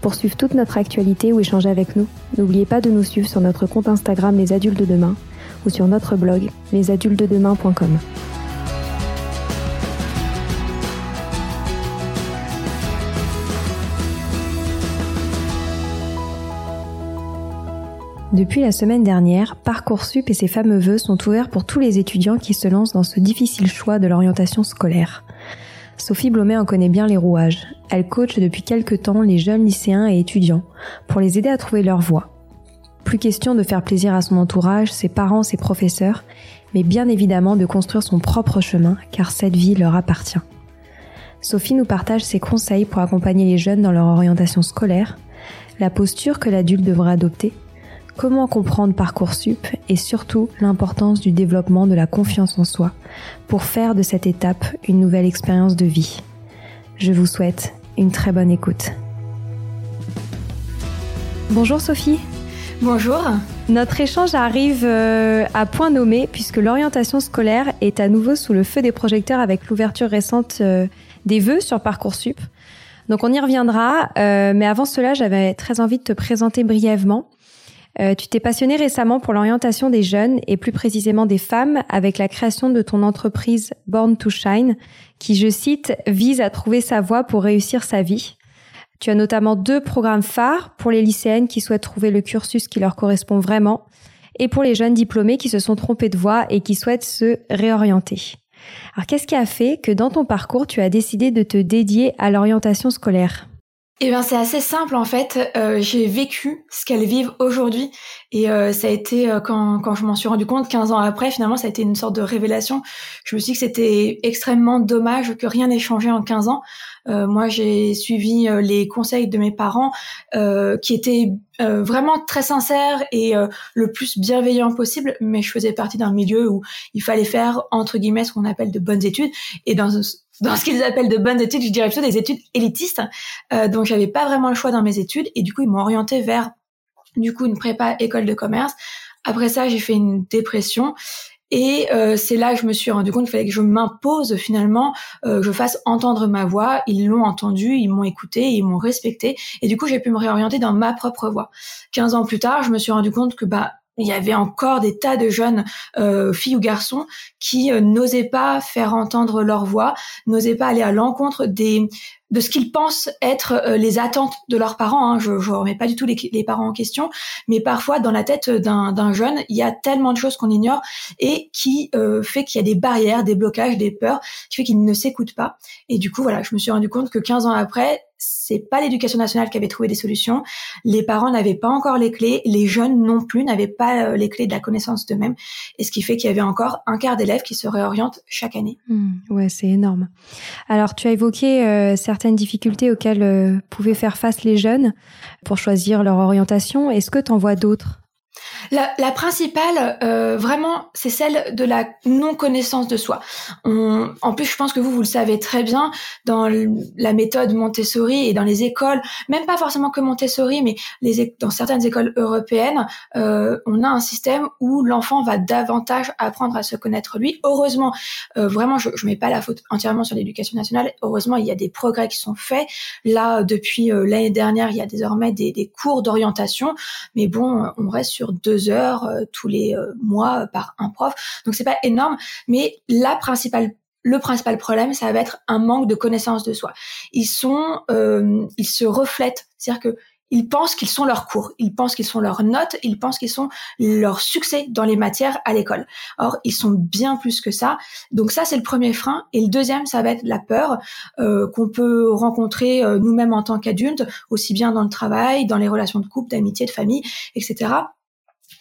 Pour suivre toute notre actualité ou échanger avec nous, n'oubliez pas de nous suivre sur notre compte Instagram Les Adultes de Demain ou sur notre blog lesadultesdedemain.com. Depuis la semaine dernière, Parcoursup et ses fameux vœux sont ouverts pour tous les étudiants qui se lancent dans ce difficile choix de l'orientation scolaire. Sophie Blomet en connaît bien les rouages. Elle coach depuis quelques temps les jeunes lycéens et étudiants pour les aider à trouver leur voie. Plus question de faire plaisir à son entourage, ses parents, ses professeurs, mais bien évidemment de construire son propre chemin car cette vie leur appartient. Sophie nous partage ses conseils pour accompagner les jeunes dans leur orientation scolaire, la posture que l'adulte devrait adopter, comment comprendre Parcoursup et surtout l'importance du développement de la confiance en soi pour faire de cette étape une nouvelle expérience de vie. Je vous souhaite une très bonne écoute. Bonjour Sophie. Bonjour. Notre échange arrive euh, à point nommé puisque l'orientation scolaire est à nouveau sous le feu des projecteurs avec l'ouverture récente euh, des vœux sur Parcoursup. Donc on y reviendra, euh, mais avant cela, j'avais très envie de te présenter brièvement. Euh, tu t'es passionné récemment pour l'orientation des jeunes et plus précisément des femmes avec la création de ton entreprise Born to Shine qui, je cite, vise à trouver sa voie pour réussir sa vie. Tu as notamment deux programmes phares pour les lycéennes qui souhaitent trouver le cursus qui leur correspond vraiment et pour les jeunes diplômés qui se sont trompés de voie et qui souhaitent se réorienter. Alors qu'est-ce qui a fait que dans ton parcours tu as décidé de te dédier à l'orientation scolaire? Eh bien, c'est assez simple en fait. Euh, j'ai vécu ce qu'elles vivent aujourd'hui et euh, ça a été euh, quand, quand je m'en suis rendu compte 15 ans après, finalement, ça a été une sorte de révélation. Je me suis dit que c'était extrêmement dommage que rien n'ait changé en 15 ans. moi, j'ai suivi les conseils de mes parents qui étaient vraiment très sincères et le plus bienveillants possible, mais je faisais partie d'un milieu où il fallait faire entre guillemets ce qu'on appelle de bonnes études et dans dans ce qu'ils appellent de bonnes études, je dirais plutôt des études élitistes. Euh, donc j'avais pas vraiment le choix dans mes études et du coup ils m'ont orienté vers du coup une prépa école de commerce. Après ça j'ai fait une dépression et euh, c'est là que je me suis rendu compte qu'il fallait que je m'impose finalement, euh, je fasse entendre ma voix. Ils l'ont entendu, ils m'ont écouté, ils m'ont respecté. Et du coup, j'ai pu me réorienter dans ma propre voie. 15 ans plus tard, je me suis rendu compte que bah il y avait encore des tas de jeunes euh, filles ou garçons qui euh, n'osaient pas faire entendre leur voix, n'osaient pas aller à l'encontre de ce qu'ils pensent être euh, les attentes de leurs parents. Hein. Je ne remets pas du tout les, les, parents en question, mais parfois dans la tête d'un jeune, il y a tellement de choses qu'on ignore et qui fait qu'il y a des barrières, des blocages, des peurs, qui fait qu'ils ne s'écoutent pas. Et du coup, voilà, je me suis rendu compte que 15 ans après, c'est pas l'éducation nationale qui avait trouvé des solutions. Les parents n'avaient pas encore les clés, les jeunes non plus n'avaient pas euh, les clés de la connaissance d'eux-mêmes, et ce qui fait qu'il y avait encore un quart d'élèves qui se réorientent chaque année. Mmh, ouais, c'est énorme. Alors, tu as évoqué euh, certaines difficultés auxquelles euh, pouvaient faire face les jeunes pour choisir leur orientation. Est-ce que tu en vois d'autres? La, la principale, euh, vraiment, c'est celle de la non-connaissance de soi. On, en plus, je pense que vous, vous le savez très bien, dans la méthode Montessori et dans les écoles, même pas forcément que Montessori, mais les, dans certaines écoles européennes, euh, on a un système où l'enfant va davantage apprendre à se connaître lui. Heureusement, euh, vraiment, je, je mets pas la faute entièrement sur l'éducation nationale. Heureusement, il y a des progrès qui sont faits. Là, depuis euh, l'année dernière, il y a désormais des, des cours d'orientation, mais bon, on reste sur deux heures euh, tous les euh, mois par un prof. Donc c'est pas énorme, mais la principale le principal problème, ça va être un manque de connaissance de soi. Ils sont, euh, ils se reflètent, c'est-à-dire que ils pensent qu'ils sont leurs cours, ils pensent qu'ils sont leurs notes, ils pensent qu'ils sont leur succès dans les matières à l'école. Or, ils sont bien plus que ça. Donc ça, c'est le premier frein. Et le deuxième, ça va être la peur euh, qu'on peut rencontrer euh, nous-mêmes en tant qu'adultes, aussi bien dans le travail, dans les relations de couple, d'amitié, de famille, etc.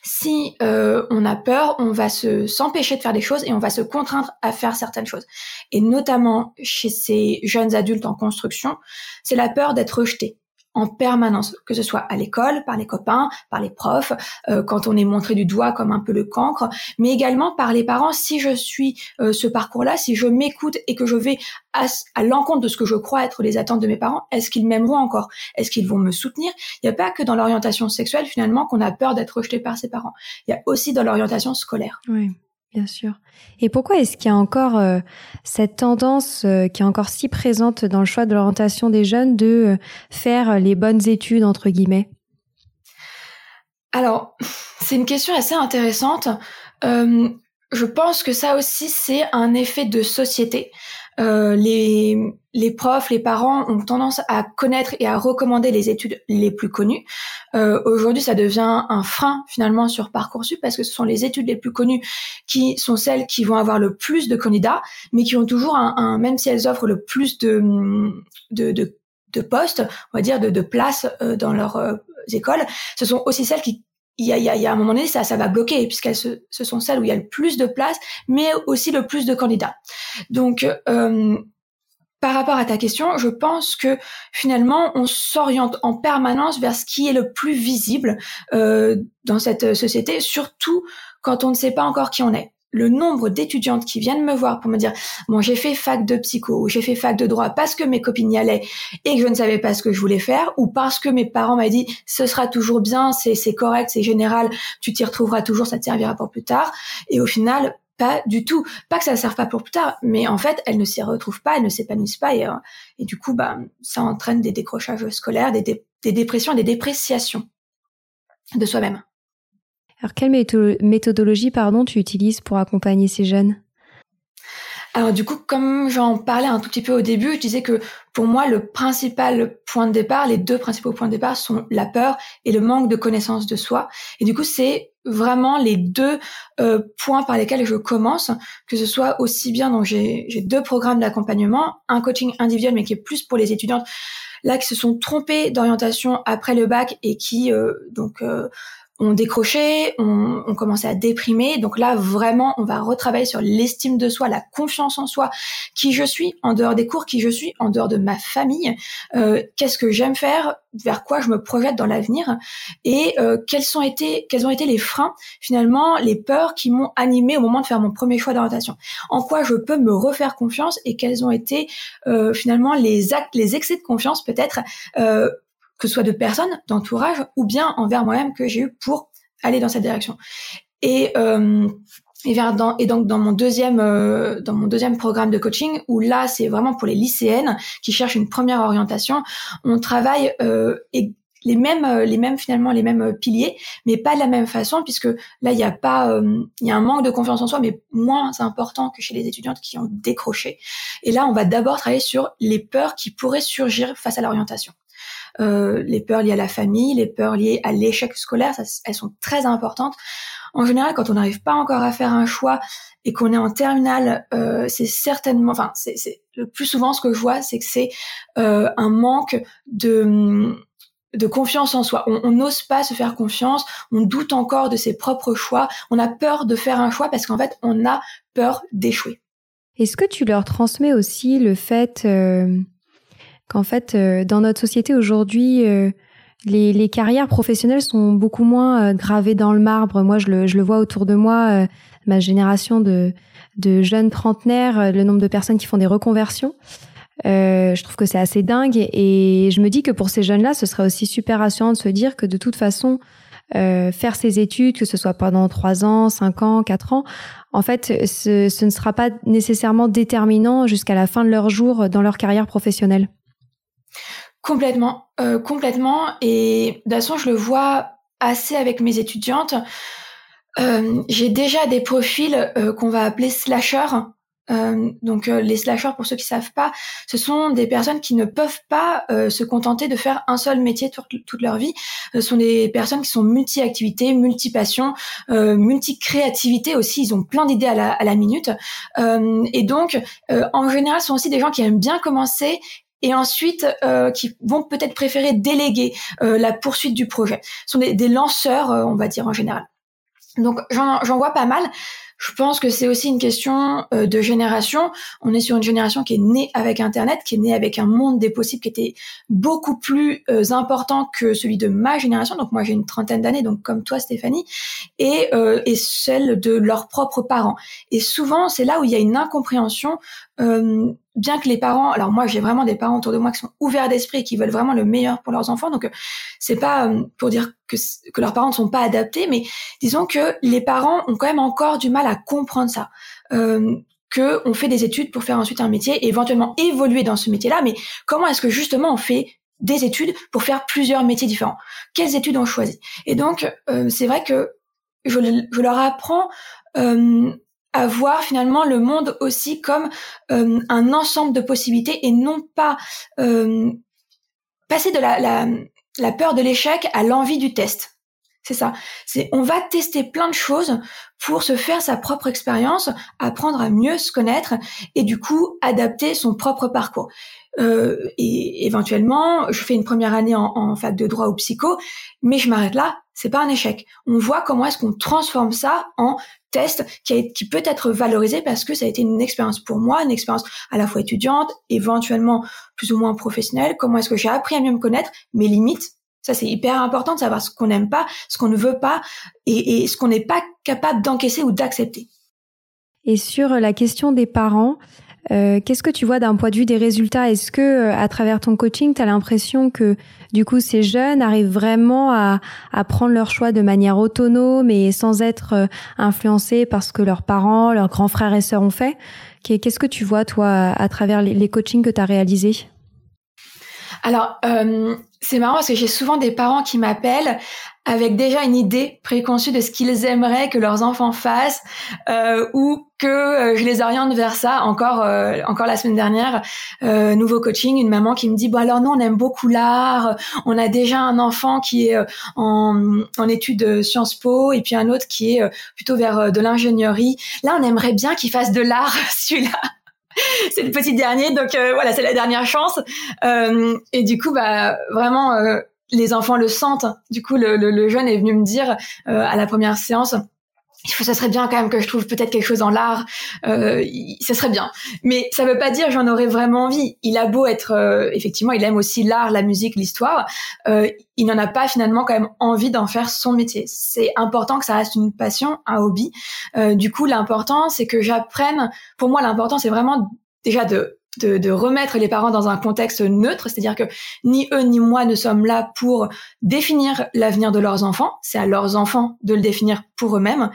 Si euh, on a peur, on va se s'empêcher de faire des choses et on va se contraindre à faire certaines choses. Et notamment chez ces jeunes adultes en construction, c'est la peur d'être rejeté en permanence, que ce soit à l'école, par les copains, par les profs, euh, quand on est montré du doigt comme un peu le cancre, mais également par les parents. Si je suis euh, ce parcours-là, si je m'écoute et que je vais à, l'encontre de ce que je crois être les attentes de mes parents, est-ce qu'ils m'aimeront encore? Est-ce qu'ils vont me soutenir? Il n'y a pas que dans l'orientation sexuelle finalement qu'on a peur d'être rejeté par ses parents. Il y a aussi dans l'orientation scolaire. Oui. Bien sûr. Et pourquoi est-ce qu'il y a encore euh, cette tendance euh, qui est encore si présente dans le choix de l'orientation des jeunes de euh, faire les bonnes études, entre guillemets? Alors, c'est une question assez intéressante. je pense que ça aussi, c'est un effet de société. Les, les profs, les parents ont tendance à connaître et à recommander les études les plus connues. Euh, Aujourd'hui, ça devient un frein finalement sur parcoursup parce que ce sont les études les plus connues qui sont celles qui vont avoir le plus de candidats, mais qui ont toujours un, même si elles offrent le plus de de, de, de postes, on va dire de, de places euh, dans leurs euh, écoles, ce sont aussi celles qui il y a, y, a, un moment donné, ça, ça va bloquer, puisqu'elles ce sont celles où il y a le plus de places, mais aussi le plus de candidats. Donc, euh, par rapport à ta question, je pense que finalement, on s'oriente en permanence vers ce qui est le plus visible euh, dans cette société, surtout quand on ne sait pas encore qui on est. Le nombre d'étudiantes qui viennent me voir pour me dire bon j'ai fait fac de psycho j'ai fait fac de droit parce que mes copines y allaient et que je ne savais pas ce que je voulais faire ou parce que mes parents m'ont dit ce sera toujours bien c'est c'est correct c'est général tu t'y retrouveras toujours ça te servira pour plus tard et au final pas du tout. Pas que ça ne serve pas pour plus tard, mais en fait, elles ne s'y retrouvent pas, elles ne s'épanouissent pas, et, euh, et, du coup, bah, ça entraîne des décrochages scolaires, des, des dépressions, des dépréciations de soi-même. Alors, quelle méthodologie, pardon, tu utilises pour accompagner ces jeunes? Alors du coup, comme j'en parlais un tout petit peu au début, je disais que pour moi, le principal point de départ, les deux principaux points de départ sont la peur et le manque de connaissance de soi. Et du coup, c'est vraiment les deux euh, points par lesquels je commence, que ce soit aussi bien, donc j'ai deux programmes d'accompagnement, un coaching individuel mais qui est plus pour les étudiantes là qui se sont trompées d'orientation après le bac et qui euh, donc euh, on décroché, on, on, commençait à déprimer. Donc là, vraiment, on va retravailler sur l'estime de soi, la confiance en soi, qui je suis en dehors des cours, qui je suis en dehors de ma famille, euh, qu'est-ce que j'aime faire, vers quoi je me projette dans l'avenir, et euh, quels ont été les freins, finalement, les peurs qui m'ont animé au moment de faire mon premier choix d'orientation. En quoi je peux me refaire confiance et quels ont été euh, finalement les actes, les excès de confiance peut-être que soit de personnes, d'entourage, ou bien envers moi-même que j'ai eu pour aller dans cette direction. Et euh, donc dans mon deuxième euh, dans mon deuxième programme de coaching où là c'est vraiment pour les lycéennes qui cherchent une première orientation, on travaille euh, les mêmes finalement les mêmes piliers mais pas de la même façon puisque là il y a pas il y a un manque de confiance en soi mais moins important que chez les étudiantes qui ont décroché et là on va d'abord travailler sur les peurs qui pourraient surgir face à l'orientation euh, les peurs liées à la famille, les peurs liées à l'échec scolaire, elles sont très importantes. En général, quand on n'arrive pas encore à faire un choix et qu'on est en terminale, euh, c'est certainement, enfin, c'est le plus souvent ce que je vois, c'est que c'est euh, un manque de de confiance en soi. On n'ose pas se faire confiance, on doute encore de ses propres choix, on a peur de faire un choix parce qu'en fait, on a peur d'échouer. Est-ce que tu leur transmets aussi le fait euh, qu'en fait, euh, dans notre société aujourd'hui, euh, les, les, carrières professionnelles sont beaucoup moins euh, gravées dans le marbre. Moi, je le, je le vois autour de moi, ma génération de, de jeunes trentenaires, le nombre de personnes qui font des reconversions. Euh, je trouve que c'est assez dingue et je me dis que pour ces jeunes-là, ce serait aussi super rassurant de se dire que de toute façon, euh, faire ces études, que ce soit pendant trois ans, cinq ans, quatre ans, en fait, ce, ce ne sera pas nécessairement déterminant jusqu'à la fin de leur jour dans leur carrière professionnelle. Complètement, euh, complètement. Et de toute façon, je le vois assez avec mes étudiantes. Euh, j'ai déjà des profils euh, qu'on va appeler slasher, Euh, donc euh, les slasheurs, pour ceux qui savent pas, ce sont des personnes qui ne peuvent pas euh, se contenter de faire un seul métier toute, leur vie. Ce sont des personnes qui sont multi-activités, multi-passions, multi-créativité aussi. Ils ont plein d'idées à la, à la minute. et donc, en général, ce sont aussi des gens qui aiment bien commencer et ensuite qui vont peut-être préférer déléguer la poursuite du projet. Ce sont des, des lanceurs, on va dire en général. Donc j'en vois pas mal. Je pense que c'est aussi une question euh, de génération. On est sur une génération qui est née avec Internet, qui est née avec un monde des possibles qui était beaucoup plus euh, important que celui de ma génération. Donc moi j'ai une trentaine d'années, donc comme toi Stéphanie, et, euh, et celle de leurs propres parents. Et souvent c'est là où il y a une incompréhension euh, bien que les parents, alors moi j'ai vraiment des parents autour de moi qui sont ouverts d'esprit et qui veulent vraiment le meilleur pour leurs enfants, donc euh, c'est pas euh, pour dire que, que leurs parents ne sont pas adaptés, mais disons que les parents ont quand même encore du mal à comprendre ça. Euh, que on fait des études pour faire ensuite un métier et éventuellement évoluer dans ce métier-là, mais comment est-ce que justement on fait des études pour faire plusieurs métiers différents? Quelles études on choisit? Et donc c'est vrai que je, je leur apprends euh, voir finalement le monde aussi comme euh, un ensemble de possibilités et non pas euh, passer de la, la, la peur de l'échec à l'envie du test. C'est ça. C'est on va tester plein de choses pour se faire sa propre expérience, apprendre à mieux se connaître et du coup adapter son propre parcours. Euh, et éventuellement, je fais une première année en, en fac de droit ou psycho, mais je m'arrête là. C'est pas un échec. On voit comment est-ce qu'on transforme ça en test qui, qui peut être valorisé parce que ça a été une expérience pour moi, une expérience à la fois étudiante, éventuellement plus ou moins professionnelle. Comment est-ce que j'ai appris à mieux me connaître, mes limites. Ça, c'est hyper important de savoir ce qu'on n'aime pas, ce qu'on ne veut pas et, et ce qu'on n'est pas capable d'encaisser ou d'accepter. Et sur la question des parents, euh, qu'est-ce que tu vois d'un point de vue des résultats? Est-ce que euh, à travers ton coaching, tu as l'impression que du coup ces jeunes arrivent vraiment à, à, prendre leur choix de manière autonome et sans être euh, influencés par ce que leurs parents, leurs grands frères et sœurs ont fait? Qu'est-ce que tu vois toi à travers les, coachings que tu as réalisés? Alors, euh, c'est marrant parce que j'ai souvent des parents qui m'appellent avec déjà une idée préconçue de ce qu'ils aimeraient que leurs enfants fassent euh, ou que euh, je les oriente vers ça. Encore, euh, encore la semaine dernière, euh, nouveau coaching, une maman qui me dit bon alors nous on aime beaucoup l'art, on a déjà un enfant qui est en, en études Sciences Po et puis un autre qui est plutôt vers de l'ingénierie. Là on aimerait bien qu'il fasse de l'art celui-là. c'est le petit dernier, donc voilà, c'est la dernière chance. Euh, et du coup, bah vraiment, les enfants le sentent. Du coup, le, le, jeune est venu me dire euh, à la première séance, ça serait bien quand même que je trouve peut-être quelque chose dans l'art. Euh, ça serait bien, mais ça veut pas dire j'en aurais vraiment envie. Il a beau être, euh, effectivement, il aime aussi l'art, la musique, l'histoire. Euh, il n'en a pas finalement quand même envie d'en faire son métier. C'est important que ça reste une passion, un hobby. Euh, du coup, l'important, c'est que j'apprenne. Pour moi, l'important, c'est vraiment déjà de de, remettre les parents dans un contexte neutre, c'est-à-dire que ni eux ni moi ne sommes là pour définir l'avenir de leurs enfants, c'est à leurs enfants de le définir pour eux-mêmes,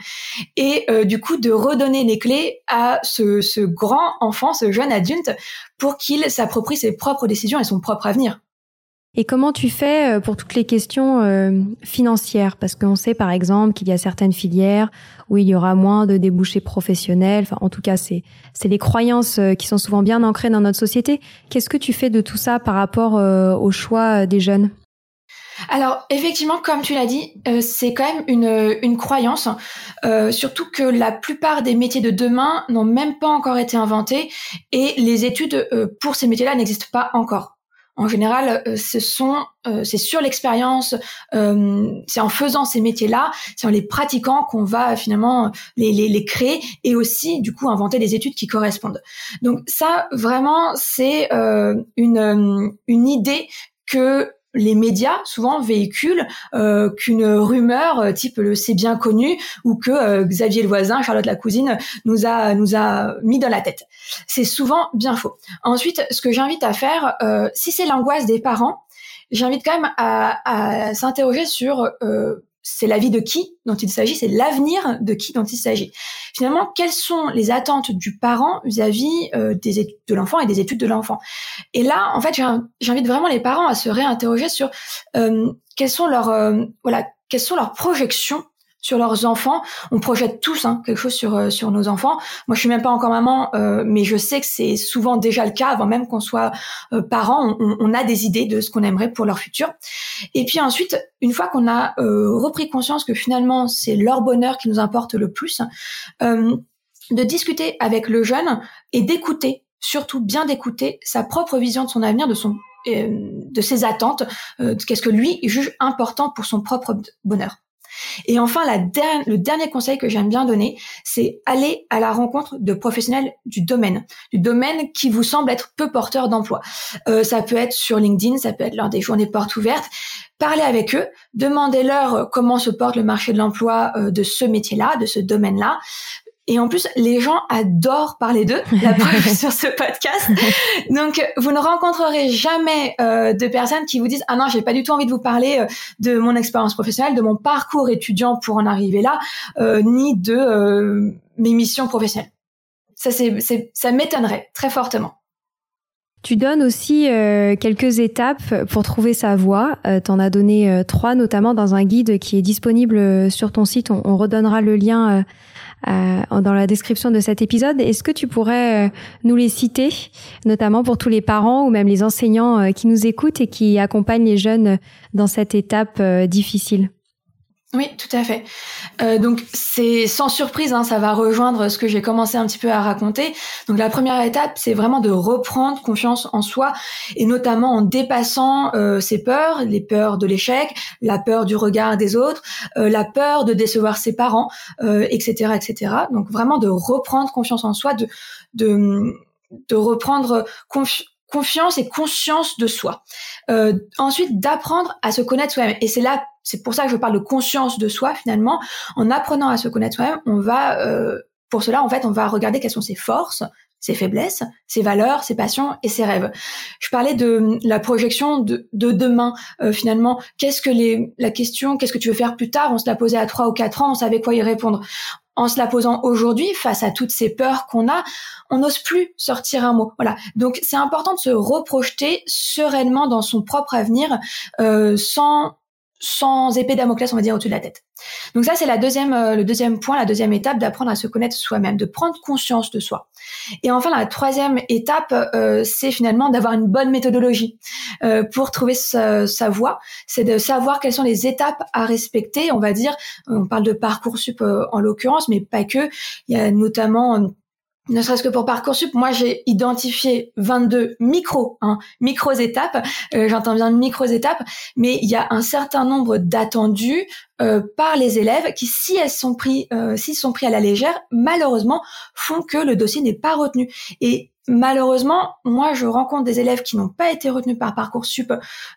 et euh, du coup de redonner les clés à ce, ce grand enfant, ce jeune adulte, pour qu'il s'approprie ses propres décisions et son propre avenir. Et comment tu fais euh, pour toutes les questions euh, financières? Parce qu'on sait par exemple qu'il y a certaines filières où il y aura moins de débouchés professionnels. Enfin, en tout cas, c'est c'est les croyances euh, qui sont souvent bien ancrées dans notre société. Qu'est-ce que tu fais de tout ça par rapport au choix des jeunes? Alors effectivement, comme tu l'as dit, c'est quand même une, une croyance, surtout que la plupart des métiers de demain n'ont même pas encore été inventés et les études pour ces métiers-là n'existent pas encore en général, euh, ce sont, euh, c'est sur l'expérience, euh, c'est en faisant ces métiers-là, c'est en les pratiquant qu'on va finalement les, les, les, créer et aussi du coup inventer des études qui correspondent. Donc ça, vraiment, c'est une, une idée que les médias souvent véhiculent euh, qu'une rumeur euh, type le c'est bien connu ou que euh, Xavier le voisin, Charlotte la cousine nous a nous a mis dans la tête. C'est souvent bien faux. Ensuite, ce que j'invite à faire, si c'est l'angoisse des parents, j'invite quand même à, à s'interroger sur c'est la vie de qui dont il s'agit, c'est l'avenir de qui dont il s'agit. Finalement, quelles sont les attentes du parent vis-à-vis euh, de l'enfant et des études de l'enfant? Et là, en fait, j'invite vraiment les parents à se réinterroger sur euh, quelles sont leurs euh, voilà quelles sont leurs projections sur leurs enfants. On projette tous hein, quelque chose sur sur nos enfants. Moi, je suis même pas encore maman, mais je sais que c'est souvent déjà le cas avant même qu'on soit parents. On, on, a des idées de ce qu'on aimerait pour leur futur. Et puis ensuite, une fois qu'on a repris conscience que finalement c'est leur bonheur qui nous importe le plus, de discuter avec le jeune et d'écouter, surtout bien d'écouter sa propre vision de son avenir, de son euh, de ses attentes, euh, qu'est-ce que lui juge important pour son propre bonheur. Et enfin, le dernier conseil que j'aime bien donner, c'est aller à la rencontre de professionnels du domaine, du domaine qui vous semble être peu porteur d'emploi. Euh, ça peut être sur LinkedIn, ça peut être lors des journées portes ouvertes. Parlez avec eux, demandez-leur comment se porte le marché de l'emploi de ce métier-là, de ce domaine-là. Et en plus, les gens adorent parler d'eux, la preuve sur ce podcast. Donc, vous ne rencontrerez jamais euh, de personnes qui vous disent ah non, j'ai pas du tout envie de vous parler euh, de mon expérience professionnelle, de mon parcours étudiant pour en arriver là, euh, ni de euh, mes missions professionnelles. Ça, c'est, ça m'étonnerait très fortement. Tu donnes aussi euh, quelques étapes pour trouver sa voie. Euh, tu en as donné trois, notamment dans un guide qui est disponible sur ton site. On, on redonnera le lien euh, dans la description de cet épisode. Est-ce que tu pourrais euh, nous les citer, notamment pour tous les parents ou même les enseignants euh, qui nous écoutent et qui accompagnent les jeunes dans cette étape difficile? Oui, tout à fait. Euh, donc c'est sans surprise, hein, ça va rejoindre ce que j'ai commencé un petit peu à raconter. Donc la première étape, c'est vraiment de reprendre confiance en soi et notamment en dépassant euh, ses peurs, les peurs de l'échec, la peur du regard des autres, euh, la peur de décevoir ses parents, etc., euh, etc. Donc vraiment de reprendre confiance en soi, de de, de reprendre confiance confiance et conscience de soi. Euh, ensuite, d'apprendre à se connaître soi-même. Et c'est là, c'est pour ça que je parle de conscience de soi finalement. En apprenant à se connaître soi-même, on va, euh, pour cela, en fait, on va regarder quelles sont ses forces, ses faiblesses, ses valeurs, ses passions et ses rêves. Je parlais de la projection de, de demain. Euh, finalement, qu'est-ce que les, la question, qu'est-ce que tu veux faire plus tard? On se la posait à trois ou quatre ans, on savait quoi y répondre en se la posant aujourd'hui face à toutes ces peurs qu'on a, on n'ose plus sortir un mot. Voilà. Donc c'est important de se reprojeter sereinement dans son propre avenir euh, sans sans épée Damoclès, on va dire, au-dessus de la tête. Donc ça, c'est la deuxième, euh, le deuxième point, la deuxième étape d'apprendre à se connaître soi-même, de prendre conscience de soi. Et enfin, la troisième étape, euh, c'est finalement d'avoir une bonne méthodologie euh, pour trouver sa, sa voie. C'est de savoir quelles sont les étapes à respecter. On va dire, on parle de parcours sup en l'occurrence, mais pas que. Il y a notamment ne serait-ce que pour Parcoursup, moi j'ai identifié 22 micros, hein, micros étapes, euh, j'entends bien micros étapes, mais il y a un certain nombre d'attendus euh, par les élèves qui, si elles sont pris, euh, s'ils sont pris à la légère, malheureusement font que le dossier n'est pas retenu. Et malheureusement, moi je rencontre des élèves qui n'ont pas été retenus par Parcoursup,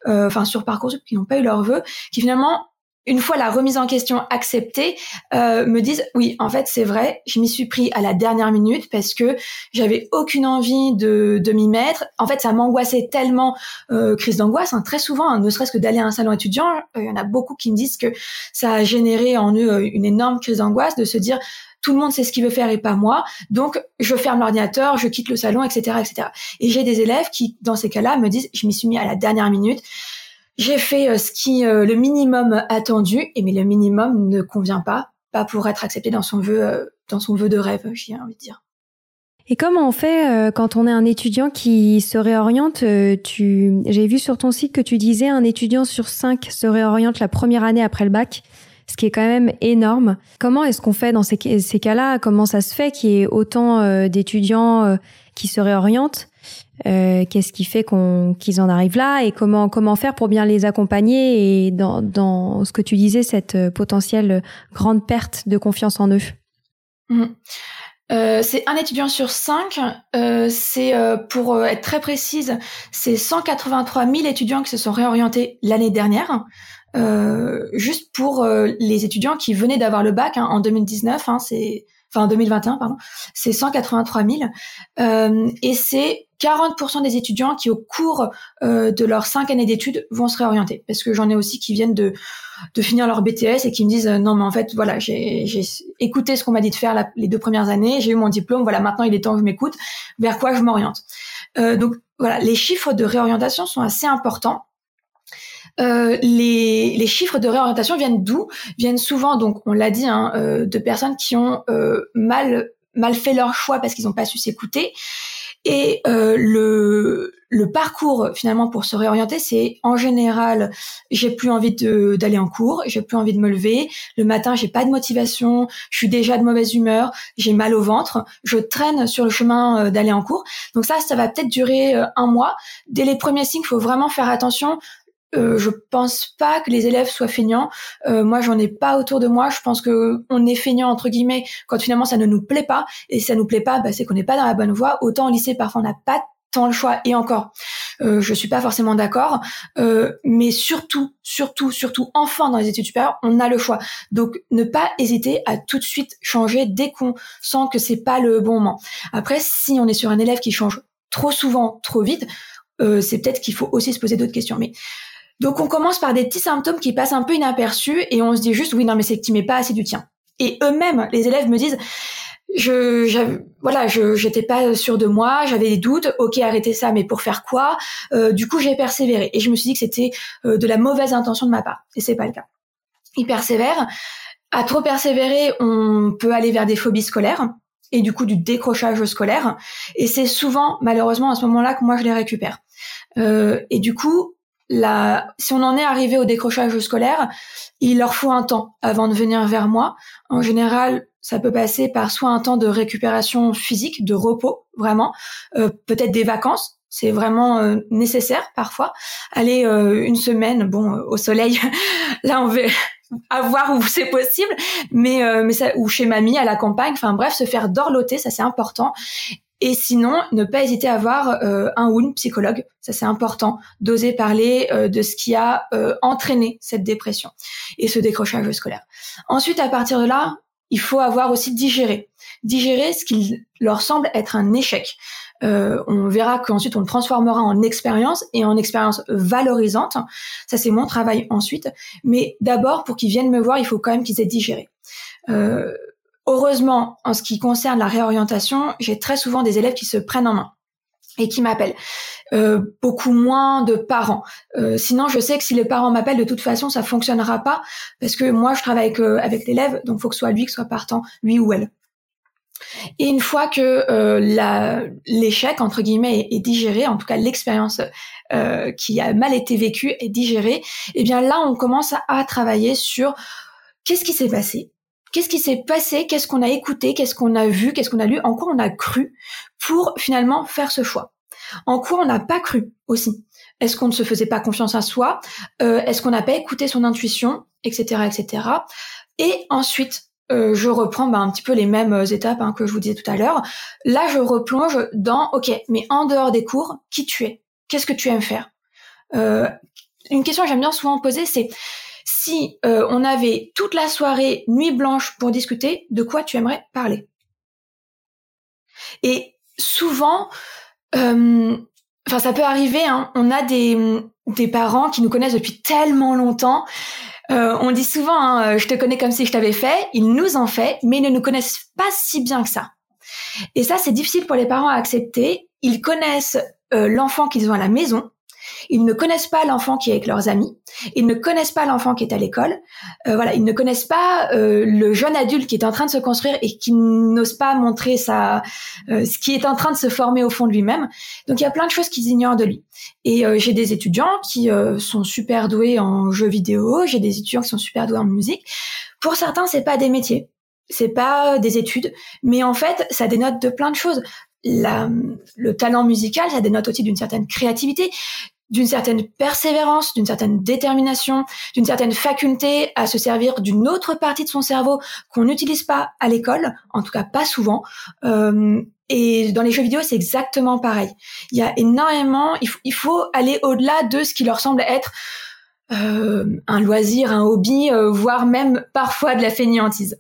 enfin sur Parcoursup, qui n'ont pas eu leur vœu, qui finalement une fois la remise en question acceptée, euh, me disent oui, en fait c'est vrai, je m'y suis pris à la dernière minute parce que j'avais aucune envie de, de m'y mettre. En fait, ça m'angoissait tellement, euh, crise d'angoisse, hein, très souvent, hein, ne serait-ce que d'aller à un salon étudiant. Euh, il y en a beaucoup qui me disent que ça a généré en eux euh, une énorme crise d'angoisse de se dire tout le monde sait ce qu'il veut faire et pas moi, donc je ferme l'ordinateur, je quitte le salon, etc., etc. Et j'ai des élèves qui, dans ces cas-là, me disent je m'y suis mis à la dernière minute. J'ai fait euh, ce qui euh, le minimum attendu, et mais le minimum ne convient pas, pas pour être accepté dans son vœu, euh, dans son vœu de rêve, j'ai envie de dire. Et comment on fait quand on est un étudiant qui se réoriente Tu, j'ai vu sur ton site que tu disais un étudiant sur cinq se réoriente la première année après le bac, ce qui est quand même énorme. Comment est-ce qu'on fait dans ces cas-là? Comment ça se fait qu'il y ait autant d'étudiants qui se réorientent? Euh, qu'est-ce qui fait qu'ils en arrivent là et comment faire pour bien les accompagner et dans, ce que tu disais cette euh, potentielle grande perte de confiance en eux? Mmh. Euh, c'est un étudiant sur cinq. C'est pour être très précise, c'est 183 000 étudiants qui se sont réorientés l'année dernière. juste pour les étudiants qui venaient d'avoir le bac hein, en 2019, hein, enfin 2021 pardon, c'est 183 000 et c'est 40% des étudiants qui, au cours euh, de leurs cinq années d'études, vont se réorienter. Parce que j'en ai aussi qui viennent de, de finir leur BTS et qui me disent euh, non mais en fait voilà j'ai écouté ce qu'on m'a dit de faire les deux premières années, j'ai eu mon diplôme, voilà maintenant il est temps que je m'écoute, vers quoi je m'oriente? Euh, donc voilà, les chiffres de réorientation sont assez importants. euh, les, les, chiffres de réorientation viennent d'où? Viennent souvent, donc on l'a dit, hein, euh, de personnes qui ont euh, mal mal fait leur choix parce qu'ils n'ont pas su s'écouter. Et euh, le, le parcours finalement pour se réorienter, c'est en général, j'ai plus envie d'aller en cours, j'ai plus envie de me lever. Le matin, j'ai pas de motivation, je suis déjà de mauvaise humeur, j'ai mal au ventre, je traîne sur le chemin d'aller en cours. Donc ça, ça va peut-être durer un mois. Dès les premiers signes, il faut vraiment faire attention. Euh, je pense pas que les élèves soient feignants. Euh, moi, j'en ai pas autour de moi. Je pense que on est feignant entre guillemets quand finalement ça ne nous plaît pas. Et si ça nous plaît pas, bah, c'est qu'on n'est pas dans la bonne voie. Autant au lycée, parfois, on n'a pas tant le choix. Et encore, euh, je suis pas forcément d'accord. Euh, mais surtout, surtout, surtout, enfin dans les études supérieures, on a le choix. Donc, ne pas hésiter à tout de suite changer dès qu'on sent que c'est pas le bon moment. Après, si on est sur un élève qui change trop souvent, trop vite, euh, c'est peut-être qu'il faut aussi se poser d'autres questions. Mais donc on commence par des petits symptômes qui passent un peu inaperçus et on se dit juste oui non mais c'est que tu mets pas assez du tien. Et eux-mêmes, les élèves me disent je voilà je j'étais pas sûr de moi j'avais des doutes ok arrêtez ça mais pour faire quoi? Euh, du coup j'ai persévéré. Et je me suis dit que c'était euh, de la mauvaise intention de ma part. Et c'est pas le cas. Ils persévèrent. À trop persévérer on peut aller vers des phobies scolaires et du coup du décrochage scolaire. Et c'est souvent malheureusement à ce moment-là que moi je les récupère. Euh, et du coup la, si on en est arrivé au décrochage scolaire, il leur faut un temps avant de venir vers moi. En général, ça peut passer par soit un temps de récupération physique, de repos, vraiment, euh, peut-être des vacances. C'est vraiment euh, nécessaire parfois. Aller euh, une semaine, bon, au soleil, là on veut avoir où c'est possible, mais mais ça, ou chez mamie à la campagne. Enfin bref, se faire dorloter, ça c'est important. Et sinon, ne pas hésiter à voir euh, un ou une psychologue. Ça, c'est important d'oser parler euh, de ce qui a euh, entraîné cette dépression et ce décrochage scolaire. Ensuite, à partir de là, il faut avoir aussi digéré. Digérer ce qui leur semble être un échec. on verra qu'ensuite on le transformera en expérience et en expérience valorisante. Ça, c'est mon travail ensuite. Mais d'abord, pour qu'ils viennent me voir, il faut quand même qu'ils aient digéré. Euh, Heureusement, en ce qui concerne la réorientation, j'ai très souvent des élèves qui se prennent en main et qui m'appellent. Euh, beaucoup moins de parents. Euh, sinon, je sais que si les parents m'appellent, de toute façon, ça fonctionnera pas parce que moi, je travaille avec, euh, avec l'élève, donc faut que ce soit lui qui soit partant, lui ou elle. Et une fois que l'échec entre guillemets est, digéré, en tout cas l'expérience qui a mal été vécue est digérée, eh bien là, on commence à travailler sur qu'est-ce qui s'est passé, qu'est-ce qui s'est passé, qu'est-ce qu'on a écouté, qu'est-ce qu'on a vu, qu'est-ce qu'on a lu, en quoi on a cru pour finalement faire ce choix. En quoi on n'a pas cru aussi? Est-ce qu'on ne se faisait pas confiance à soi? Euh, Est-ce qu'on n'a pas écouté son intuition, etc., etc. Et ensuite, euh, je reprends bah, un petit peu les mêmes euh, étapes hein, que je vous disais tout à l'heure. Là, je replonge dans OK, mais en dehors des cours, qui tu es? Qu'est-ce que tu aimes faire? Une question que j'aime bien souvent poser, c'est si euh, on avait toute la soirée nuit blanche pour discuter, de quoi tu aimerais parler? Et souvent, euh, enfin ça peut arriver, hein, on a des, des parents qui nous connaissent depuis tellement longtemps. Euh, on dit souvent, hein, je te connais comme si je t'avais fait. Ils nous en fait, mais ils ne nous connaissent pas si bien que ça. Et ça, c'est difficile pour les parents à accepter. Ils connaissent l'enfant qu'ils ont à la maison, ils ne connaissent pas l'enfant qui est avec leurs amis. Ils ne connaissent pas l'enfant qui est à l'école. Euh, voilà, ils ne connaissent pas euh, le jeune adulte qui est en train de se construire et qui n'ose pas montrer sa, euh, ce qui est en train de se former au fond de lui-même. Donc il y a plein de choses qu'ils ignorent de lui. Et j'ai des étudiants qui sont super doués en jeux vidéo. J'ai des étudiants qui sont super doués en musique. Pour certains, c'est pas des métiers c'est pas des études, mais en fait, ça dénote de plein de choses. La, le talent musical, ça dénote aussi d'une certaine créativité d'une certaine persévérance, d'une certaine détermination, d'une certaine faculté à se servir d'une autre partie de son cerveau qu'on n'utilise pas à l'école, en tout cas pas souvent. Euh, et dans les jeux vidéo, c'est exactement pareil. Il y a énormément, il, faut aller au-delà de ce qui leur semble être euh, un loisir, un hobby, euh, voire même parfois de la fainéantise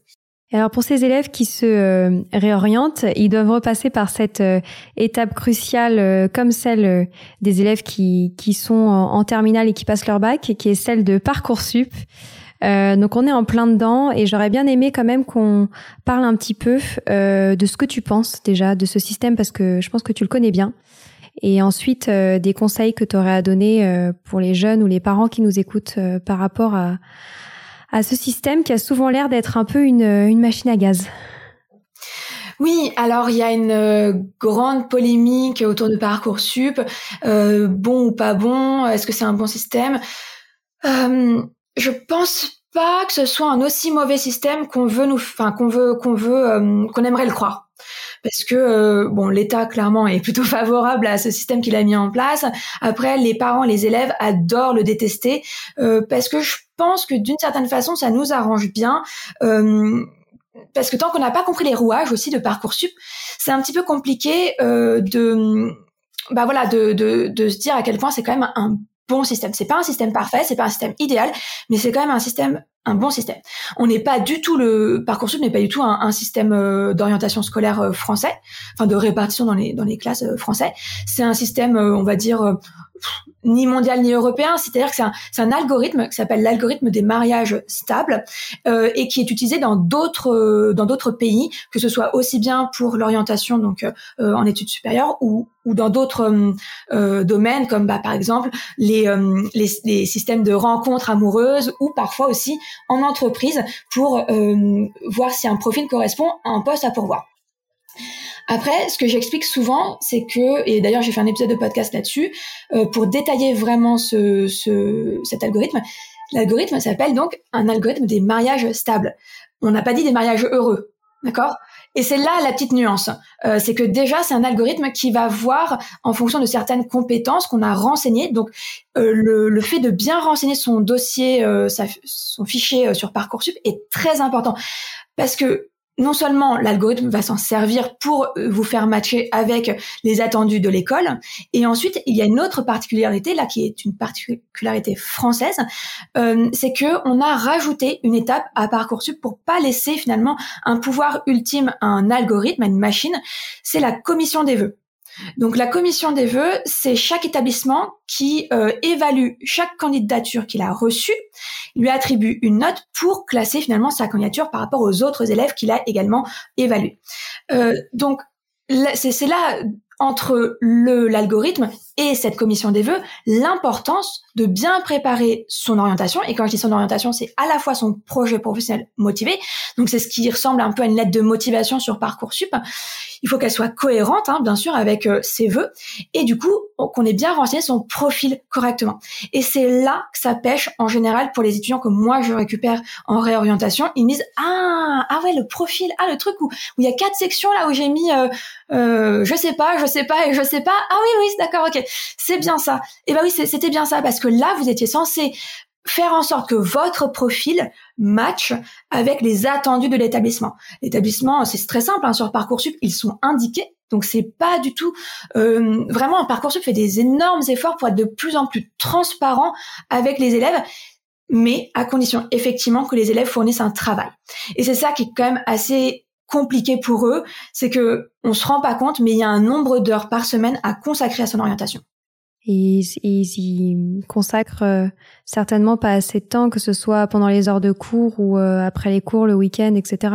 alors pour ces élèves qui se euh, réorientent, ils doivent repasser par cette euh, étape cruciale euh, comme celle des élèves qui, qui sont en, terminale et qui passent leur bac, qui est celle de Parcoursup. donc on est en plein dedans et j'aurais bien aimé quand même qu'on parle un petit peu de ce que tu penses déjà de ce système parce que je pense que tu le connais bien Et ensuite, des conseils que tu aurais à donner pour les jeunes ou les parents qui nous écoutent par rapport à, à ce système qui a souvent l'air d'être un peu une, une machine à gaz. Oui, alors il y a une euh, grande polémique autour de Parcoursup, euh, bon ou pas bon, est-ce que c'est un bon système? Euh, Je pense pas que ce soit un aussi mauvais système qu'on veut nous, enfin qu'on veut, qu'on veut, euh, qu'on aimerait le croire. Parce que bon, l'État clairement est plutôt favorable à ce système qu'il a mis en place. Après, les parents, les élèves adorent le détester parce que je pense que d'une certaine façon, ça nous arrange bien parce que tant qu'on n'a pas compris les rouages aussi de parcoursup, c'est un petit peu compliqué euh, de, bah voilà, de, de, de se dire à quel point c'est quand même un bon système. C'est pas un système parfait, c'est pas un système idéal, mais c'est quand même un système un bon système. On n'est pas du tout le parcoursup n'est pas du tout un, un système euh, d'orientation scolaire euh, français, enfin de répartition dans les dans les classes euh, français. C'est un système, on va dire ni mondial ni européen, c'est-à-dire que c'est un, un, algorithme qui s'appelle l'algorithme des mariages stables euh, et qui est utilisé dans d'autres euh, dans d'autres pays, que ce soit aussi bien pour l'orientation donc euh, en études supérieures ou, ou dans d'autres euh, domaines comme bah, par exemple les, les, les, systèmes de rencontres amoureuses ou parfois aussi en entreprise pour voir si un profil correspond à un poste à pourvoir. Après, ce que j'explique souvent, c'est que, et d'ailleurs j'ai fait un épisode de podcast là-dessus, euh, pour détailler vraiment ce, cet algorithme, l'algorithme s'appelle donc un algorithme des mariages stables. On n'a pas dit des mariages heureux, d'accord? Et c'est là la petite nuance, euh, c'est que déjà c'est un algorithme qui va voir en fonction de certaines compétences qu'on a renseignées. Donc euh, le, le, fait de bien renseigner son dossier, euh, sa, son fichier euh, sur parcoursup est très important. Parce que non seulement l'algorithme va s'en servir pour euh, vous faire matcher avec les attendus de l'école, et ensuite il y a une autre particularité là qui est une particularité française, euh, c'est que on a rajouté une étape à parcoursup pour pas laisser finalement un pouvoir ultime à un algorithme, à une machine, c'est la commission des vœux. Donc la commission des vœux, c'est chaque établissement qui euh, évalue chaque candidature qu'il a reçue, lui attribue une note pour classer finalement sa candidature par rapport aux autres élèves qu'il a également évalués. Euh, donc c'est là entre l'algorithme et cette commission des vœux l'importance de bien préparer son orientation. Et quand je dis son orientation c'est à la fois son projet professionnel motivé. Donc c'est ce qui ressemble un peu à une lettre de motivation sur parcoursup il faut qu'elle soit cohérente hein, bien sûr avec euh, ses vœux. Et du coup qu'on ait bien renseigné son profil correctement. Et c'est là que ça pêche en général pour les étudiants que moi je récupère en réorientation. Ils me disent ah ah ouais le profil. Ah le truc où, il y a quatre sections là où j'ai mis euh, euh, je sais pas je sais pas et je sais pas ah oui oui d'accord ok. C'est bien ça. Et eh ben oui, c'était bien ça parce que là, vous étiez censé faire en sorte que votre profil match avec les attendus de l'établissement. L'établissement, c'est très simple hein, sur parcoursup, ils sont indiqués. Donc c'est pas du tout euh, vraiment parcoursup fait des énormes efforts pour être de plus en plus transparent avec les élèves, mais à condition effectivement que les élèves fournissent un travail. Et c'est ça qui est quand même assez compliqué pour eux, c'est que on se rend pas compte, mais il y a un nombre d'heures par semaine à consacrer à son orientation. Et ils y consacrent euh, certainement pas assez de temps, que ce soit pendant les heures de cours ou euh, après les cours, le week-end, etc.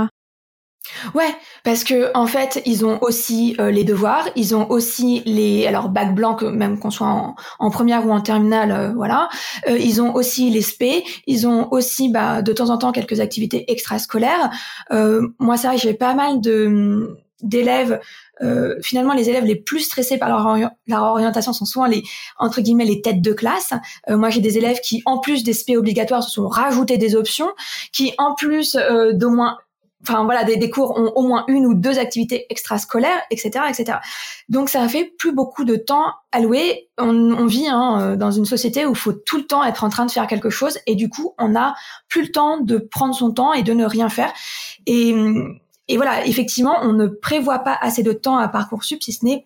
Ouais, parce que en fait, ils ont aussi euh, les devoirs, ils ont aussi les alors bac blanc même qu'on soit en, en, première ou en terminale, voilà. ils ont aussi les SP, ils ont aussi bah, de temps en temps quelques activités extrascolaires. moi, ça, j'ai pas mal de d'élèves euh, finalement les élèves les plus stressés par leur, orientation sont souvent les entre guillemets les têtes de classe. Euh, moi j'ai des élèves qui en plus des SP obligatoires se sont rajoutés des options, qui en plus euh, d'au moins enfin voilà des, cours ont au moins une ou deux activités extrascolaires, etc., etc. Donc ça fait plus beaucoup de temps alloué. On, on vit hein, euh, dans une société où il faut tout le temps être en train de faire quelque chose et du coup on a plus le temps de prendre son temps et de ne rien faire. Et et voilà, effectivement, on ne prévoit pas assez de temps à Parcoursup, si ce n'est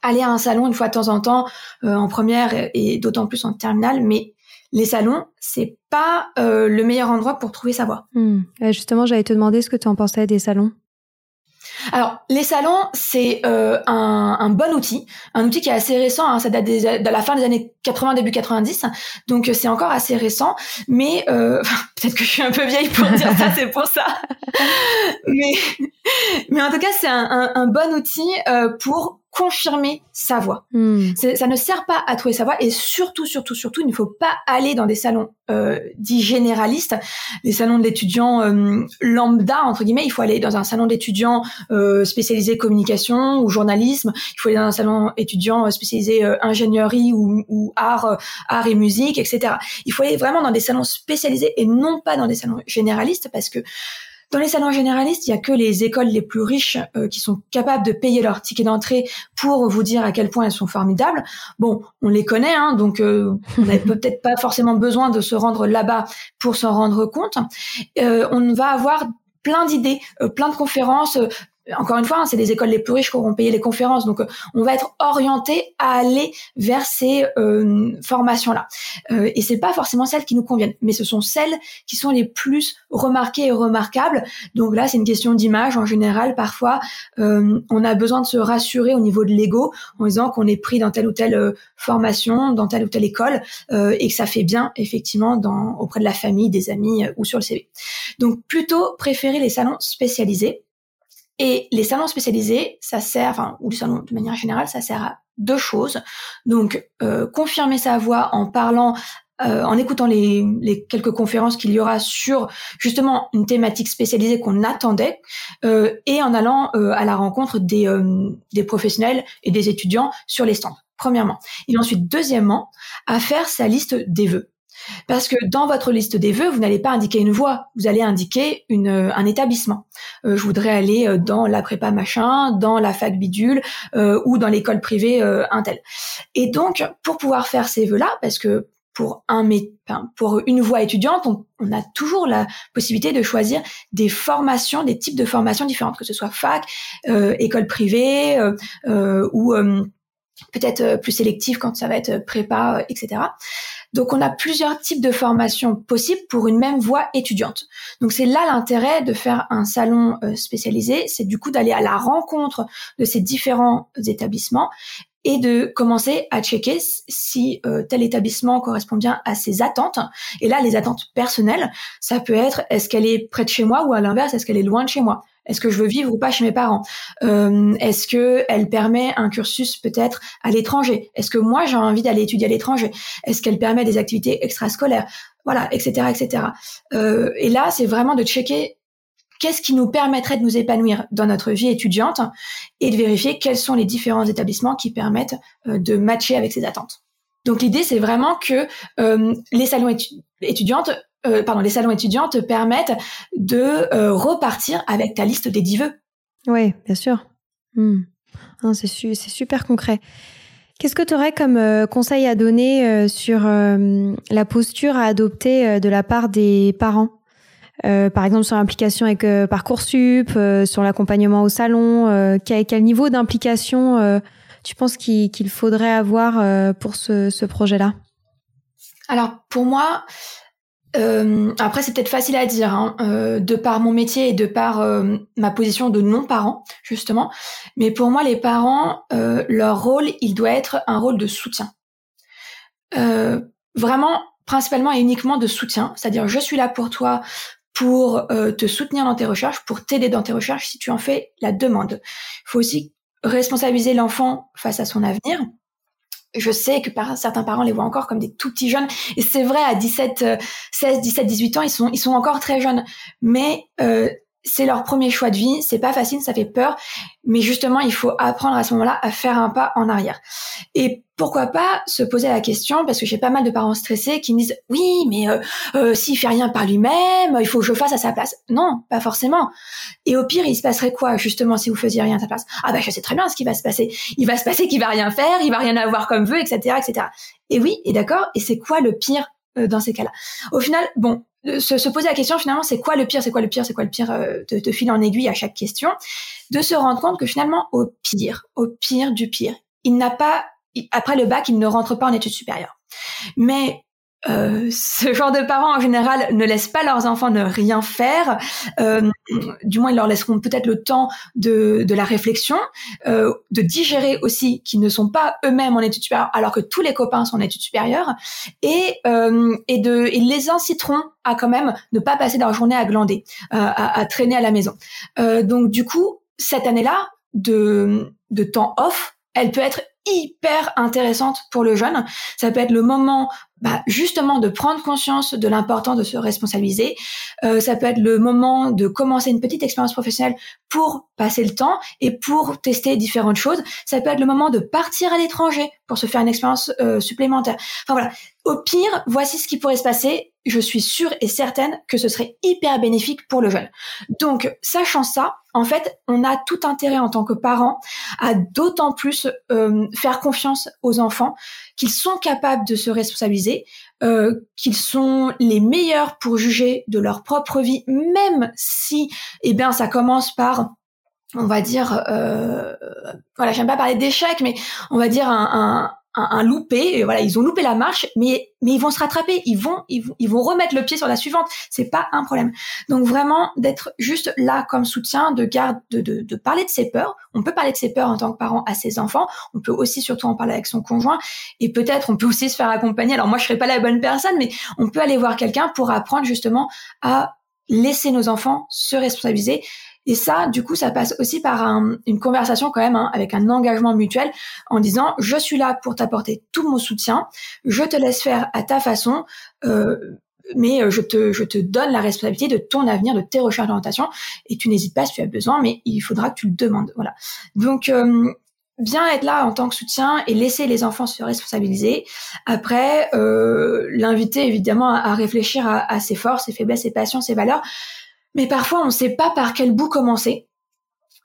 aller à un salon une fois de temps en temps euh, en première et d'autant plus en terminale, mais les salons, c'est pas euh, le meilleur endroit pour trouver sa voie. Hmm. Justement, j'allais te demander ce que tu en pensais des salons. Alors, les salons, c'est euh, un, un, bon outil, un outil qui est assez récent, hein, ça date de la fin des années 80, début 90, donc euh, c'est encore assez récent, mais euh, peut-être que je suis un peu vieille pour dire ça, c'est pour ça. mais Mais en tout cas, c'est un, un, bon outil euh, pour confirmer sa voix. Hmm. Ça ne sert pas à trouver sa voix et surtout, surtout, surtout, il ne faut pas aller dans des salons euh, dits généralistes, des salons d'étudiants euh, lambda entre guillemets. Il faut aller dans un salon d'étudiants euh, spécialisé communication ou journalisme. Il faut aller dans un salon étudiant spécialisé euh, ingénierie ou, ou art, art et musique, etc. Il faut aller vraiment dans des salons spécialisés et non pas dans des salons généralistes parce que dans les salons généralistes, il y a que les écoles les plus riches euh, qui sont capables de payer leur ticket d'entrée pour vous dire à quel point elles sont formidables. Bon, on les connaît, hein, donc euh, on n'a peut-être pas forcément besoin de se rendre là-bas pour s'en rendre compte. Euh, on va avoir plein d'idées, plein de conférences, encore une fois, hein, c'est les écoles les plus riches qui auront payé les conférences, donc euh, on va être orienté à aller vers ces euh, formations-là. Euh, et c'est pas forcément celles qui nous conviennent, mais ce sont celles qui sont les plus remarquées et remarquables. Donc là, c'est une question d'image en général. Parfois, euh, on a besoin de se rassurer au niveau de l'ego en disant qu'on est pris dans telle ou telle formation, dans telle ou telle école, et que ça fait bien effectivement dans, auprès de la famille, des amis ou sur le CV. Donc plutôt préférer les salons spécialisés et les salons spécialisés, ça sert, enfin, ou les salons de manière générale, ça sert à deux choses. Donc, euh, confirmer sa voix en parlant, euh, en écoutant les, quelques conférences qu'il y aura sur justement une thématique spécialisée qu'on attendait, euh, et en allant à la rencontre des, des professionnels et des étudiants sur les stands. Premièrement. Et ensuite, deuxièmement, à faire sa liste des vœux. Parce que dans votre liste des vœux, vous n'allez pas indiquer une voie, vous allez indiquer une, un établissement. Euh, je voudrais aller euh, dans la prépa machin, dans la fac bidule euh, ou dans l'école privée euh, Intel. Et donc, pour pouvoir faire ces vœux-là, parce que pour un enfin, pour une voie étudiante, on, on, a toujours la possibilité de choisir des formations, des types de formations différentes, que ce soit fac, école privée ou peut-être plus sélective quand ça va être prépa, etc. Donc on a plusieurs types de formations possibles pour une même voie étudiante. Donc c'est là l'intérêt de faire un salon euh, spécialisé, c'est du coup d'aller à la rencontre de ces différents établissements et de commencer à checker si euh, tel établissement correspond bien à ses attentes. Et là, les attentes personnelles, ça peut être est-ce qu'elle est près de chez moi ou à l'inverse, est-ce qu'elle est loin de chez moi? Est-ce que je veux vivre ou pas chez mes parents? Euh, Est-ce que elle permet un cursus peut-être à l'étranger? Est-ce que moi j'ai envie d'aller étudier à l'étranger? Est-ce qu'elle permet des activités extrascolaires? Voilà, etc., etc. Euh, et là, c'est vraiment de checker qu'est-ce qui nous permettrait de nous épanouir dans notre vie étudiante et de vérifier quels sont les différents établissements qui permettent euh, de matcher avec ces attentes. Donc l'idée, c'est vraiment que euh, les salons étudiantes euh, pardon, les salons étudiants te permettent de euh, repartir avec ta liste des 10 vœux. Oui, bien sûr. Hmm. C'est super concret. Qu'est-ce que tu aurais comme conseil à donner sur la posture à adopter de la part des parents? Par exemple sur l'implication avec Parcoursup, sur l'accompagnement au salon, quel, quel, niveau d'implication tu penses qu'il faudrait avoir pour ce, ce projet-là? Alors pour moi, euh, après, c'est peut-être facile à dire, hein, euh, de par mon métier et de par euh, ma position de non-parent, justement. Mais pour moi, les parents, euh, leur rôle, il doit être un rôle de soutien. vraiment, principalement et uniquement de soutien. C'est-à-dire, je suis là pour toi, pour te soutenir dans tes recherches, pour t'aider dans tes recherches si tu en fais la demande. Il faut aussi responsabiliser l'enfant face à son avenir. Je sais que par, certains parents les voient encore comme des tout petits jeunes. Et c'est vrai à 17 16 17 18 ans ils sont ils sont encore très jeunes. Mais euh, c'est leur premier choix de vie, c'est pas facile, ça fait peur, mais justement, il faut apprendre à ce moment-là à faire un pas en arrière. Et pourquoi pas se poser la question, parce que j'ai pas mal de parents stressés qui me disent oui, mais euh, euh, s'il fait rien par lui-même, il faut que je fasse à sa place. Non, pas forcément. Et au pire, il se passerait quoi justement si vous faisiez rien à sa place? Ah bah je sais très bien ce qui va se passer. Il va se passer qu'il va rien faire, il va rien avoir comme veut, etc., etc. Et oui, et d'accord. Et c'est quoi le pire euh, dans ces cas-là? Au final, bon, se, se, poser la question finalement c'est quoi le pire c'est quoi le pire c'est quoi le pire euh, de, de fil en aiguille à chaque question de se rendre compte que finalement au pire au pire du pire il n'a pas après le bac il ne rentre pas en études supérieures. Mais euh, ce genre de parents en général ne laissent pas leurs enfants ne rien faire. Euh, du moins, ils leur laisseront peut-être le temps de, de la réflexion, euh, de digérer aussi qu'ils ne sont pas eux-mêmes en études supérieures, alors que tous les copains sont en études supérieures, et, euh, et de, ils les inciteront à quand même ne pas passer leur journée à glander, à, à, traîner à la maison. donc, du coup, cette année-là de, de temps off, elle peut être hyper intéressante pour le jeune. Ça peut être le moment bah, justement de prendre conscience de l'importance de se responsabiliser. Euh, ça peut être le moment de commencer une petite expérience professionnelle pour passer le temps et pour tester différentes choses. Ça peut être le moment de partir à l'étranger pour se faire une expérience euh, supplémentaire. Enfin voilà. Au pire, voici ce qui pourrait se passer. Je suis sûre et certaine que ce serait hyper bénéfique pour le jeune. Donc, sachant ça, en fait, on a tout intérêt en tant que parent à d'autant plus euh, faire confiance aux enfants qu'ils sont capables de se responsabiliser, euh, qu'ils sont les meilleurs pour juger de leur propre vie, même si, eh bien, ça commence par on va dire, euh, voilà, j'aime pas parler d'échec, mais on va dire un, un, loupé. voilà, ils ont loupé la marche, mais mais ils vont se rattraper. Ils vont ils ils vont remettre le pied sur la suivante. C'est pas un problème. Donc vraiment d'être juste là comme soutien, de garde, de, de, de parler de ses peurs. On peut parler de ses peurs en tant que parent à ses enfants. On peut aussi surtout en parler avec son conjoint. Et peut-être on peut aussi se faire accompagner. Alors moi je serais pas la bonne personne, mais on peut aller voir quelqu'un pour apprendre justement à laisser nos enfants se responsabiliser et ça, du coup, ça passe aussi par une conversation quand même hein, avec un engagement mutuel en disant je suis là pour t'apporter tout mon soutien, je te laisse faire à ta façon. Euh, mais euh, je te, donne la responsabilité de ton avenir, de tes recherches d'orientation, et tu n'hésites pas si tu as besoin, mais il faudra que tu le demandes. Voilà. Donc, euh, bien être là en tant que soutien et laisser les enfants se responsabiliser. Après, l'inviter évidemment à, réfléchir à, ses forces, ses faiblesses, ses passions, ses valeurs. Mais parfois, on ne sait pas par quel bout commencer.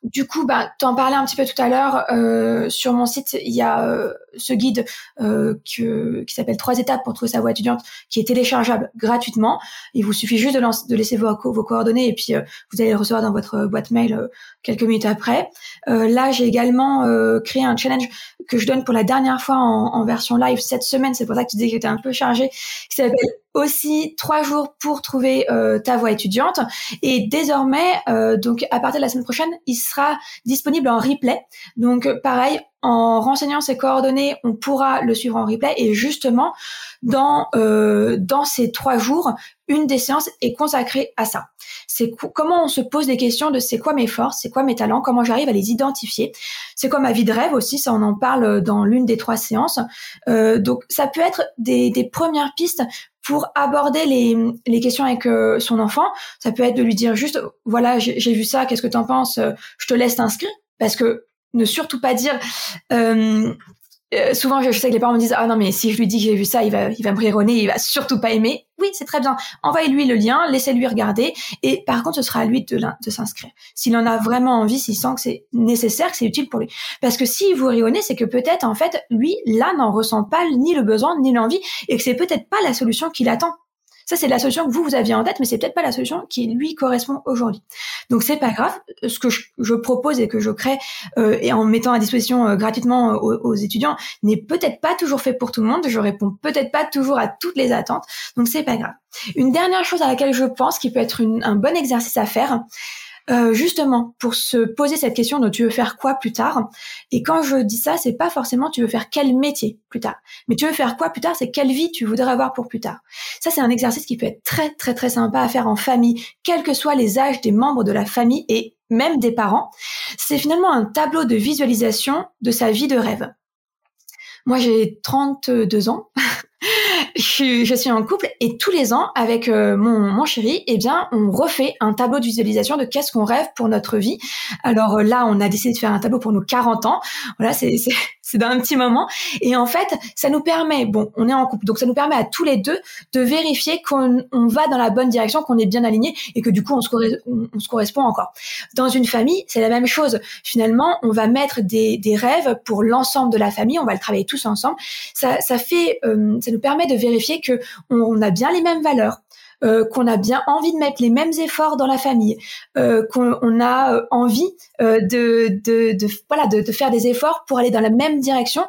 Du coup, bah, t'en parlais un petit peu tout à l'heure. Euh, sur mon site, il y a euh, ce guide euh, qui s'appelle Trois étapes pour trouver sa voie étudiante, qui est téléchargeable gratuitement. Il vous suffit juste de, de laisser vos, coordonnées et puis vous allez le recevoir dans votre boîte mail quelques minutes après. là, j'ai également créé un challenge que je donne pour la dernière fois en, en version live cette semaine. C'est pour ça que tu disais que j'étais un peu chargée. Qui s'appelle aussi trois jours pour trouver euh, ta voie étudiante. Et désormais, euh, donc à partir de la semaine prochaine, il sera disponible en replay. Donc pareil, en renseignant ses coordonnées, on pourra le suivre en replay. Et justement, dans euh, dans ces trois jours, une des séances est consacrée à ça. C'est comment on se pose des questions de c'est quoi mes forces, c'est quoi mes talents, comment j'arrive à les identifier. C'est quoi ma vie de rêve aussi, ça on en parle dans l'une des trois séances. Euh, donc ça peut être des, des premières pistes pour aborder les, les questions avec euh, son enfant. Ça peut être de lui dire juste voilà j'ai vu ça, qu'est-ce que tu en penses, je te laisse t'inscrire parce que ne surtout pas dire. Euh, euh, souvent, je, sais que les parents me disent ah non mais si je lui dis que j'ai vu ça, il va, il va me rire il va surtout pas aimer. Oui, c'est très bien. Envoyez-lui le lien, laissez-lui regarder, et par contre, ce sera à lui de, s'inscrire. S'il en a vraiment envie, s'il sent que c'est nécessaire, que c'est utile pour lui. Parce que s'il vous rionnez, c'est que peut-être en fait, lui là n'en ressent pas ni le besoin ni l'envie, et que c'est peut-être pas la solution qu'il attend. Ça, c'est la solution que vous, vous aviez en tête, mais c'est peut-être pas la solution qui lui correspond aujourd'hui. Donc, c'est pas grave. Ce que je, propose et que je crée, euh, et en mettant à disposition euh, gratuitement euh, aux, étudiants, n'est peut-être pas toujours fait pour tout le monde. Je réponds peut-être pas toujours à toutes les attentes. Donc, c'est pas grave. Une dernière chose à laquelle je pense qui peut être un bon exercice à faire, euh, justement pour se poser cette question de tu veux faire quoi plus tard. Et quand je dis ça, c'est pas forcément tu veux faire quel métier plus tard, mais tu veux faire quoi plus tard, c'est quelle vie tu voudrais avoir pour plus tard. Ça, c'est un exercice qui peut être très très très sympa à faire en famille, quels que soient les âges des membres de la famille et même des parents. C'est finalement un tableau de visualisation de sa vie de rêve. Moi, j'ai 32 ans. Je, suis en couple et tous les ans, avec euh, mon, mon chéri, eh bien, on refait un tableau de visualisation de qu'est-ce qu'on rêve pour notre vie. Alors euh, là, on a décidé de faire un tableau pour nos 40 ans. Voilà, c'est c'est d'un petit moment. Et en fait, ça nous permet, bon, on est en couple, donc ça nous permet à tous les deux de vérifier qu'on on va dans la bonne direction, qu'on est bien aligné et que du coup on se, on, se correspond encore. Dans une famille, c'est la même chose. Finalement, on va mettre des, rêves pour l'ensemble de la famille, on va le travailler tous ensemble. Ça, ça fait, euh, ça nous permet de vérifier que on, a bien les mêmes valeurs, euh, qu'on a bien envie de mettre les mêmes efforts dans la famille, euh, qu'on a euh, envie euh, de, de, de, voilà de, de, faire des efforts pour aller dans la même direction,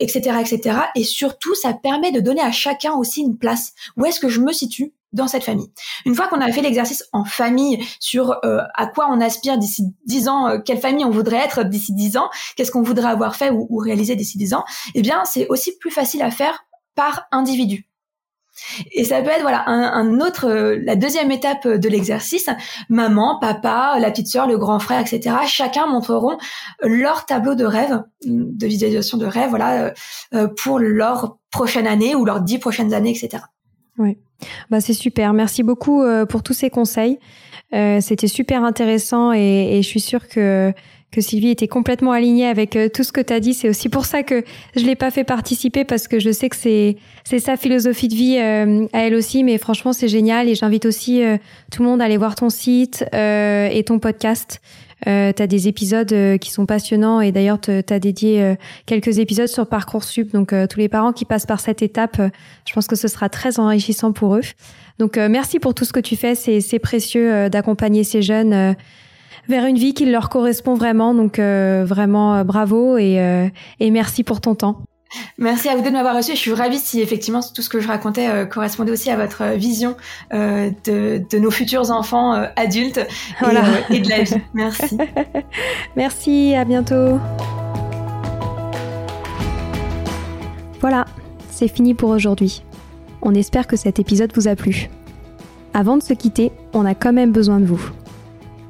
etc., etc. Et surtout, ça permet de donner à chacun aussi une place. Où est-ce que je me situe dans cette famille? Une fois qu'on a fait l'exercice en famille sur euh, à quoi on aspire d'ici 10 ans, euh, quelle famille on voudrait être d'ici 10 ans, qu'est-ce qu'on voudrait avoir fait ou, ou réalisé d'ici 10 ans, eh bien c'est aussi plus facile à faire par individu. Et ça peut être voilà un, autre, euh, la deuxième étape de l'exercice. Maman, papa, la petite sœur, le grand frère, etc. Chacun montreront leur tableau de rêve, de visualisation de rêve, voilà, pour leur prochaine année ou leurs dix prochaines années, etc. Oui. Bah, c'est super. Merci beaucoup euh, pour tous ces conseils. Euh, C'était super intéressant et, et, je suis sûre que que Sylvie était complètement alignée avec euh, tout ce que tu as dit. C'est aussi pour ça que je l'ai pas fait participer parce que je sais que c'est c'est sa philosophie de vie euh, à elle aussi. Mais franchement, c'est génial et j'invite aussi tout le monde à aller voir ton site et ton podcast. Euh, des épisodes euh, qui sont passionnants et d'ailleurs tu as dédié euh, quelques épisodes sur Parcoursup. Donc euh, tous les parents qui passent par cette étape, je pense que ce sera très enrichissant pour eux. Donc merci pour tout ce que tu fais, c'est précieux d'accompagner ces jeunes vers une vie qui leur correspond vraiment. Donc vraiment bravo et, et merci pour ton temps. Merci à vous deux de m'avoir reçu. Je suis ravie si effectivement tout ce que je racontais euh, correspondait aussi à votre vision euh, de, de, nos futurs enfants euh, adultes voilà. et, et, de la vie. Merci. Merci, à bientôt. Voilà, c'est fini pour aujourd'hui. On espère que cet épisode vous a plu. Avant de se quitter, on a quand même besoin de vous.